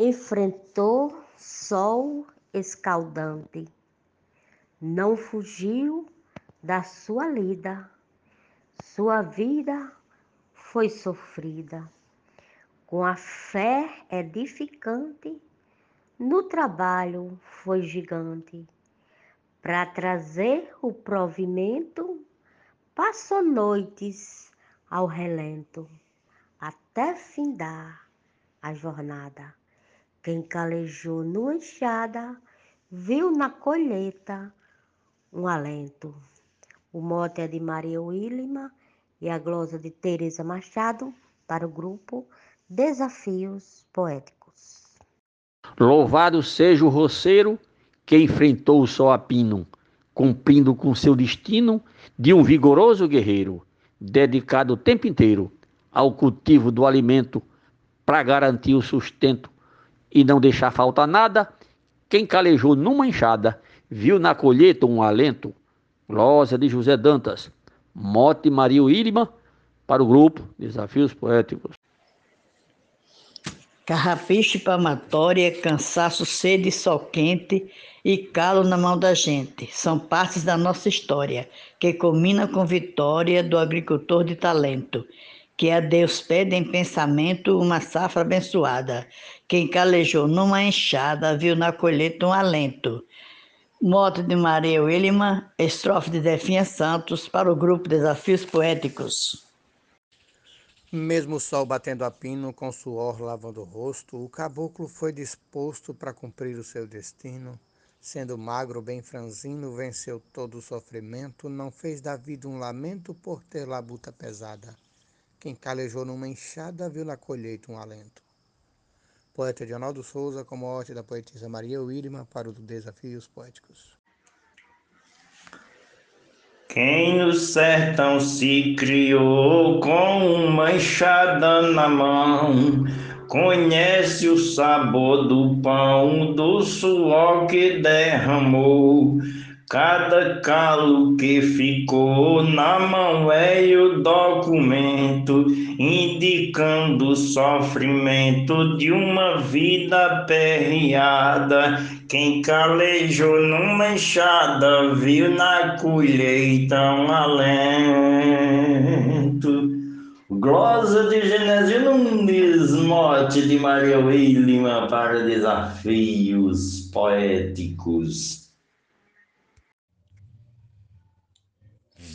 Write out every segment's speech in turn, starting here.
enfrentou sol escaldante, não fugiu da sua lida, sua vida foi sofrida, com a fé edificante, no trabalho foi gigante, para trazer o provimento, passou noites ao relento, até findar a jornada. Quem calejou numa enxada, viu na colheita um alento. O mote é de Maria Willima e a glosa de Teresa Machado para o grupo Desafios Poéticos. Louvado seja o roceiro que enfrentou o sol a pino, cumprindo com seu destino de um vigoroso guerreiro, dedicado o tempo inteiro ao cultivo do alimento para garantir o sustento e não deixar faltar nada. Quem calejou numa enxada, viu na colheita um alento. Glosa de José Dantas, Mote Maria Wilma, para o grupo Desafios Poéticos. Carrapiche palmatória, cansaço, sede, sol quente e calo na mão da gente. São partes da nossa história, que culmina com vitória do agricultor de talento, que a Deus pede em pensamento uma safra abençoada. Quem calejou numa enxada viu na colheita um alento. Moto de Maria Willima, estrofe de Definha Santos para o grupo Desafios Poéticos. Mesmo o sol batendo a pino, com suor lavando o rosto, o caboclo foi disposto para cumprir o seu destino. Sendo magro, bem franzino, venceu todo o sofrimento, não fez da vida um lamento por ter labuta pesada. Quem calejou numa enxada viu na colheita um alento. Poeta de Arnaldo Souza, com morte da poetisa Maria Wilma, para o Desafios Poéticos. Quem no sertão se criou com uma enxada na mão, conhece o sabor do pão, do suor que derramou. Cada calo que ficou na mão é o documento, indicando o sofrimento de uma vida perreada. Quem calejou numa enxada viu na colheita um alento. Glosa de Genésio Nunes, mote de Maria Wilma para desafios poéticos.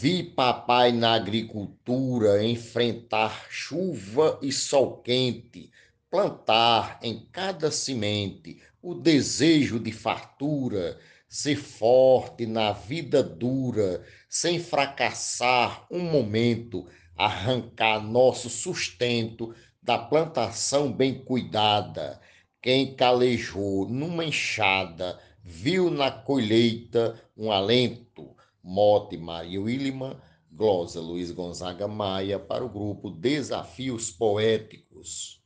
Vi papai na agricultura enfrentar chuva e sol quente, plantar em cada semente o desejo de fartura, ser forte na vida dura, sem fracassar um momento, arrancar nosso sustento da plantação bem cuidada. Quem calejou numa enxada, viu na colheita um alento Mote Maria Willima, glosa Luiz Gonzaga Maia para o grupo Desafios Poéticos.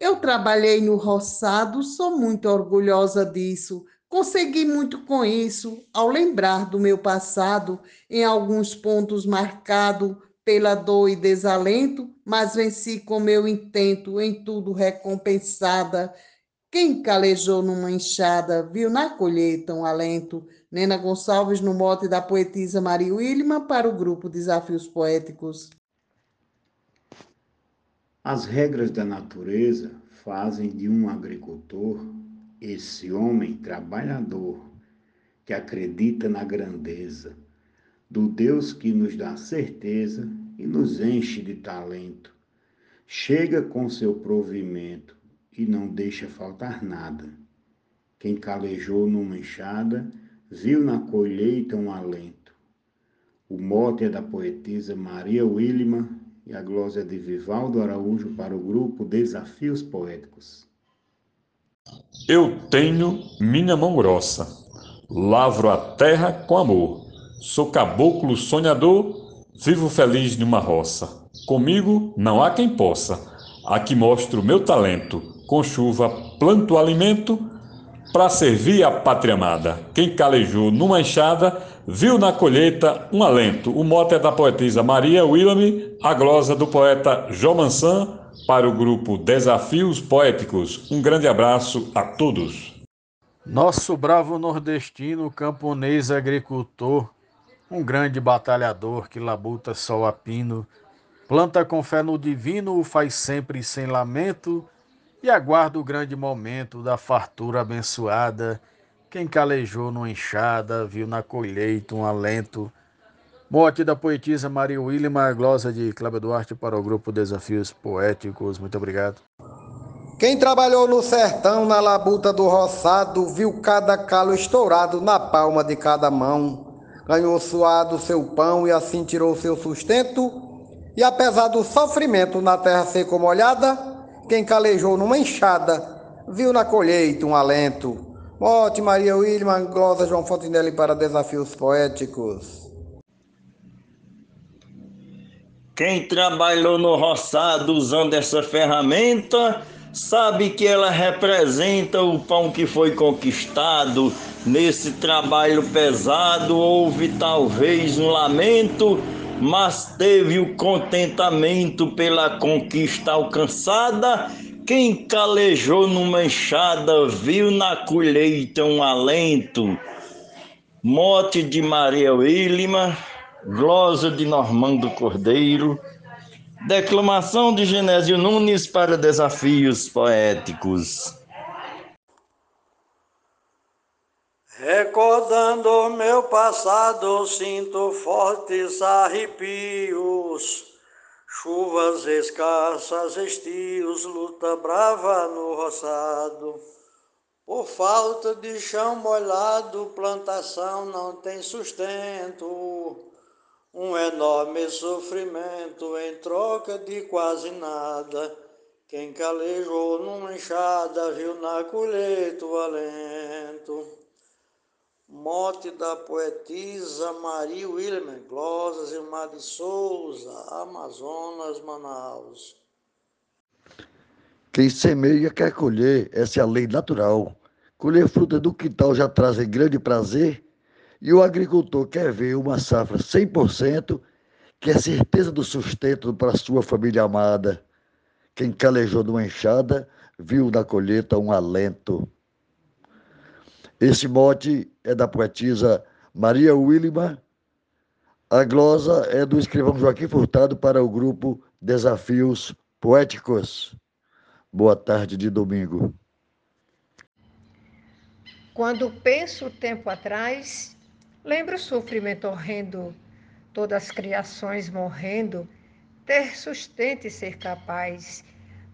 Eu trabalhei no roçado, sou muito orgulhosa disso. Consegui muito com isso, ao lembrar do meu passado, em alguns pontos marcado pela dor e desalento, mas venci com meu intento, em tudo recompensada. Quem calejou numa enxada, viu na colheita um alento. Nena Gonçalves, no mote da poetisa Maria Wilma, para o grupo Desafios Poéticos. As regras da natureza fazem de um agricultor esse homem trabalhador que acredita na grandeza do Deus que nos dá certeza e nos enche de talento. Chega com seu provimento e não deixa faltar nada. Quem calejou numa enxada, viu na colheita um alento. O mote é da poetisa Maria Willima e a glória de Vivaldo Araújo para o grupo Desafios Poéticos. Eu tenho minha mão grossa, lavro a terra com amor, sou caboclo sonhador, vivo feliz numa roça. Comigo não há quem possa, aqui mostro meu talento, com chuva planto alimento, para servir a pátria amada. Quem calejou numa enxada, viu na colheita um alento. O mote é da poetisa Maria Willame, a glosa do poeta João Mansan, para o grupo Desafios Poéticos. Um grande abraço a todos. Nosso bravo nordestino, camponês, agricultor, um grande batalhador que labuta sol a pino, planta com fé no divino, o faz sempre sem lamento e aguarda o grande momento da fartura abençoada. Quem calejou numa enxada, viu na colheita um alento. Morte da poetisa Maria Wilma, glosa de Cláudio Duarte para o grupo Desafios Poéticos. Muito obrigado. Quem trabalhou no sertão, na labuta do roçado, viu cada calo estourado na palma de cada mão. Ganhou suado seu pão e assim tirou seu sustento. E apesar do sofrimento na terra seco molhada, quem calejou numa enxada, viu na colheita um alento. Morte Maria Wilma, glosa João Fontenelle para Desafios Poéticos. Quem trabalhou no roçado usando essa ferramenta, sabe que ela representa o pão que foi conquistado. Nesse trabalho pesado houve talvez um lamento, mas teve o contentamento pela conquista alcançada. Quem calejou numa enxada viu na colheita um alento. Mote de Maria Wilma, glosa de Normando Cordeiro, declamação de Genésio Nunes para desafios poéticos. Recordando meu passado, sinto fortes arrepios, chuvas escassas, estios, luta brava no roçado. Por falta de chão molhado, plantação não tem sustento. Um enorme sofrimento em troca de quase nada. Quem calejou numa enxada viu na colheita o alento. Morte da poetisa Maria Wilmer, Glosas Mar de Souza, Amazonas, Manaus. Quem semeia quer colher, essa é a lei natural. Colher fruta do quintal já traz grande prazer, e o agricultor quer ver uma safra 100%, que é certeza do sustento para sua família amada. Quem calejou numa enxada, viu na colheita um alento. Esse mote é da poetisa Maria Wilma. A glosa é do escrivão Joaquim Furtado para o grupo Desafios Poéticos. Boa tarde de domingo. Quando penso o tempo atrás, lembro o sofrimento horrendo, todas as criações morrendo, ter sustento e ser capaz,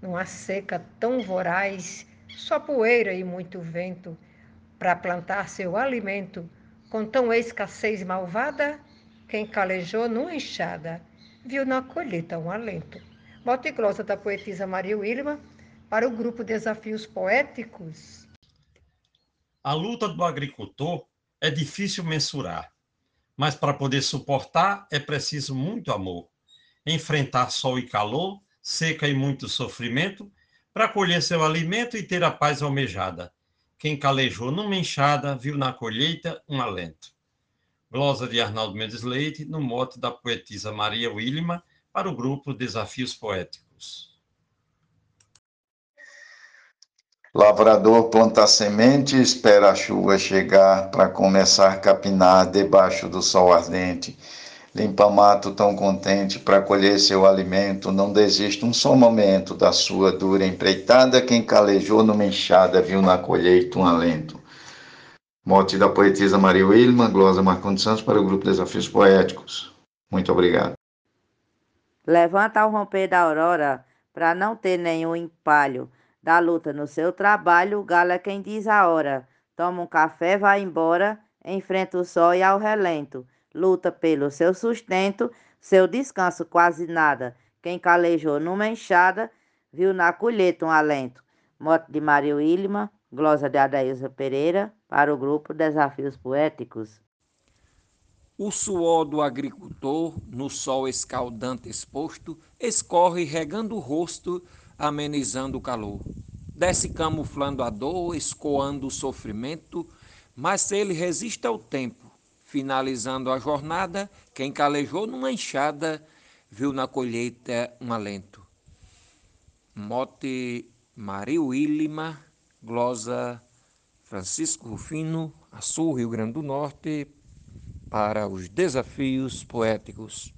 numa seca tão voraz, só poeira e muito vento para plantar seu alimento, com tão escassez malvada, quem calejou numa enxada, viu na colheita um alento. Bote glosa da poetisa Maria Wilma para o grupo Desafios Poéticos. A luta do agricultor é difícil mensurar, mas para poder suportar é preciso muito amor. Enfrentar sol e calor, seca e muito sofrimento, para colher seu alimento e ter a paz almejada. Quem calejou numa enxada, viu na colheita um alento. Glosa de Arnaldo Mendes Leite, no mote da poetisa Maria Wilma, para o grupo Desafios Poéticos. Lavrador planta semente, espera a chuva chegar para começar a capinar debaixo do sol ardente. Limpa mato tão contente para colher seu alimento, não desiste um só momento da sua dura empreitada. Quem calejou numa enxada viu na colheita um alento. Mote da poetisa Maria Wilma, glosa Marcondes Santos para o grupo Desafios Poéticos. Muito obrigado. Levanta ao romper da aurora, para não ter nenhum empalho. Da luta no seu trabalho, o quem diz a hora. Toma um café, vai embora, enfrenta o sol e ao relento luta pelo seu sustento, seu descanso quase nada. Quem calejou numa enxada, viu na colheita um alento. Mote de Maria Wilma, glosa de Adailza Pereira, para o grupo Desafios Poéticos. O suor do agricultor, no sol escaldante exposto, escorre regando o rosto, amenizando o calor. Desce camuflando a dor, escoando o sofrimento, mas ele resiste ao tempo, Finalizando a jornada, quem calejou numa enxada viu na colheita um alento. Mote Mario Ilima, glosa Francisco Rufino, Açul, Rio Grande do Norte, para os desafios poéticos.